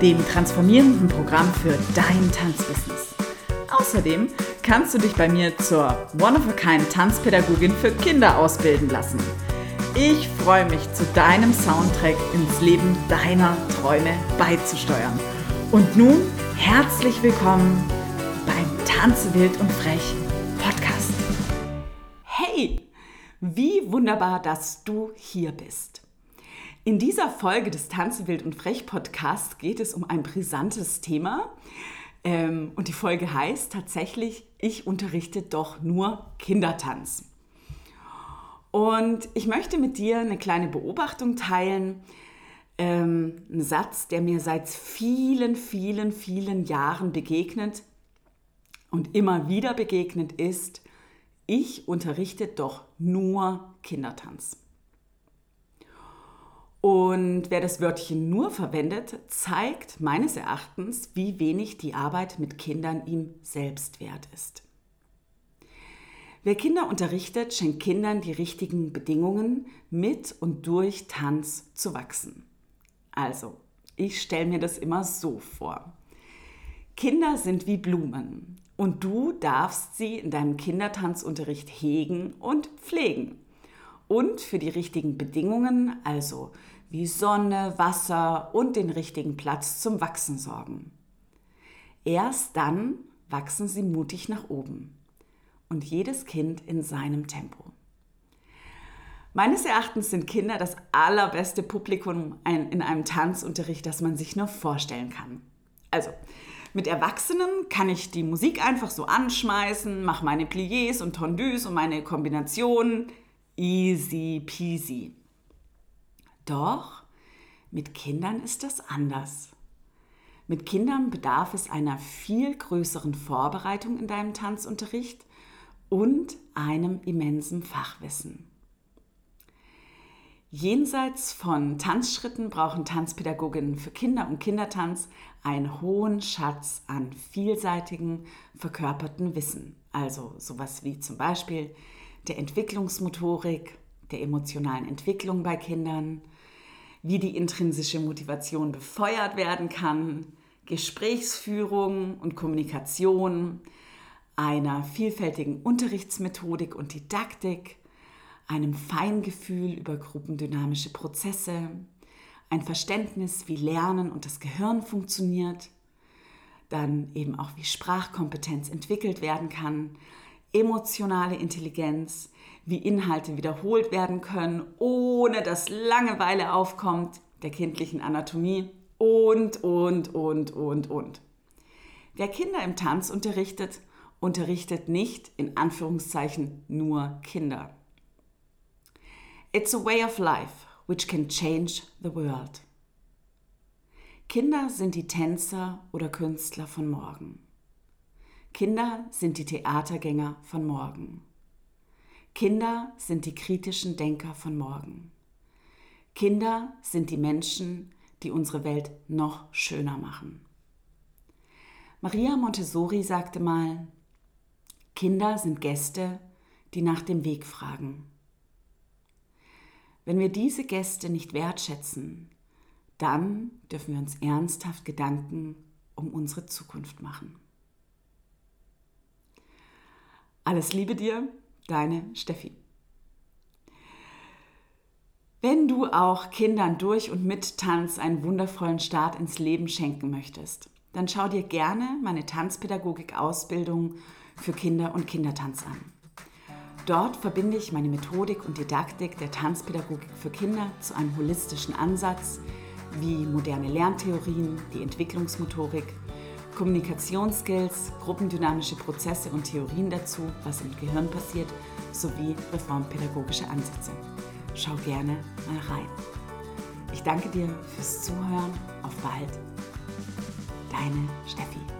dem transformierenden Programm für dein Tanzbusiness. Außerdem kannst du dich bei mir zur One-of-a-Kind Tanzpädagogin für Kinder ausbilden lassen. Ich freue mich, zu deinem Soundtrack ins Leben deiner Träume beizusteuern. Und nun herzlich willkommen beim Tanze wild und frech Podcast. Hey, wie wunderbar, dass du hier bist. In dieser Folge des Tanze wild und frech Podcasts geht es um ein brisantes Thema. Ähm, und die Folge heißt tatsächlich, ich unterrichte doch nur Kindertanz. Und ich möchte mit dir eine kleine Beobachtung teilen. Ähm, ein Satz, der mir seit vielen, vielen, vielen Jahren begegnet und immer wieder begegnet ist, ich unterrichte doch nur Kindertanz. Und wer das Wörtchen nur verwendet, zeigt meines Erachtens, wie wenig die Arbeit mit Kindern ihm selbst wert ist. Wer Kinder unterrichtet, schenkt Kindern die richtigen Bedingungen, mit und durch Tanz zu wachsen. Also, ich stelle mir das immer so vor. Kinder sind wie Blumen und du darfst sie in deinem Kindertanzunterricht hegen und pflegen. Und für die richtigen Bedingungen, also wie Sonne, Wasser und den richtigen Platz zum Wachsen sorgen. Erst dann wachsen sie mutig nach oben und jedes Kind in seinem Tempo. Meines Erachtens sind Kinder das allerbeste Publikum in einem Tanzunterricht, das man sich nur vorstellen kann. Also, mit Erwachsenen kann ich die Musik einfach so anschmeißen, mache meine Pliés und Tondus und meine Kombinationen. Easy peasy. Doch mit Kindern ist das anders. Mit Kindern bedarf es einer viel größeren Vorbereitung in deinem Tanzunterricht und einem immensen Fachwissen. Jenseits von Tanzschritten brauchen Tanzpädagoginnen für Kinder und Kindertanz einen hohen Schatz an vielseitigem verkörperten Wissen. Also sowas wie zum Beispiel der Entwicklungsmotorik, der emotionalen Entwicklung bei Kindern, wie die intrinsische Motivation befeuert werden kann, Gesprächsführung und Kommunikation, einer vielfältigen Unterrichtsmethodik und Didaktik, einem Feingefühl über gruppendynamische Prozesse, ein Verständnis, wie Lernen und das Gehirn funktioniert, dann eben auch wie Sprachkompetenz entwickelt werden kann, emotionale Intelligenz, wie Inhalte wiederholt werden können, ohne dass Langeweile aufkommt, der kindlichen Anatomie und, und, und, und, und. Wer Kinder im Tanz unterrichtet, unterrichtet nicht in Anführungszeichen nur Kinder. It's a way of life which can change the world. Kinder sind die Tänzer oder Künstler von morgen. Kinder sind die Theatergänger von morgen. Kinder sind die kritischen Denker von morgen. Kinder sind die Menschen, die unsere Welt noch schöner machen. Maria Montessori sagte mal, Kinder sind Gäste, die nach dem Weg fragen. Wenn wir diese Gäste nicht wertschätzen, dann dürfen wir uns ernsthaft Gedanken um unsere Zukunft machen. Alles Liebe dir, deine Steffi. Wenn du auch Kindern durch und mit Tanz einen wundervollen Start ins Leben schenken möchtest, dann schau dir gerne meine Tanzpädagogik-Ausbildung für Kinder und Kindertanz an. Dort verbinde ich meine Methodik und Didaktik der Tanzpädagogik für Kinder zu einem holistischen Ansatz wie moderne Lerntheorien, die Entwicklungsmotorik, Kommunikationsskills, gruppendynamische Prozesse und Theorien dazu, was im Gehirn passiert, sowie reformpädagogische Ansätze. Schau gerne mal rein. Ich danke dir fürs Zuhören. Auf bald. Deine Steffi.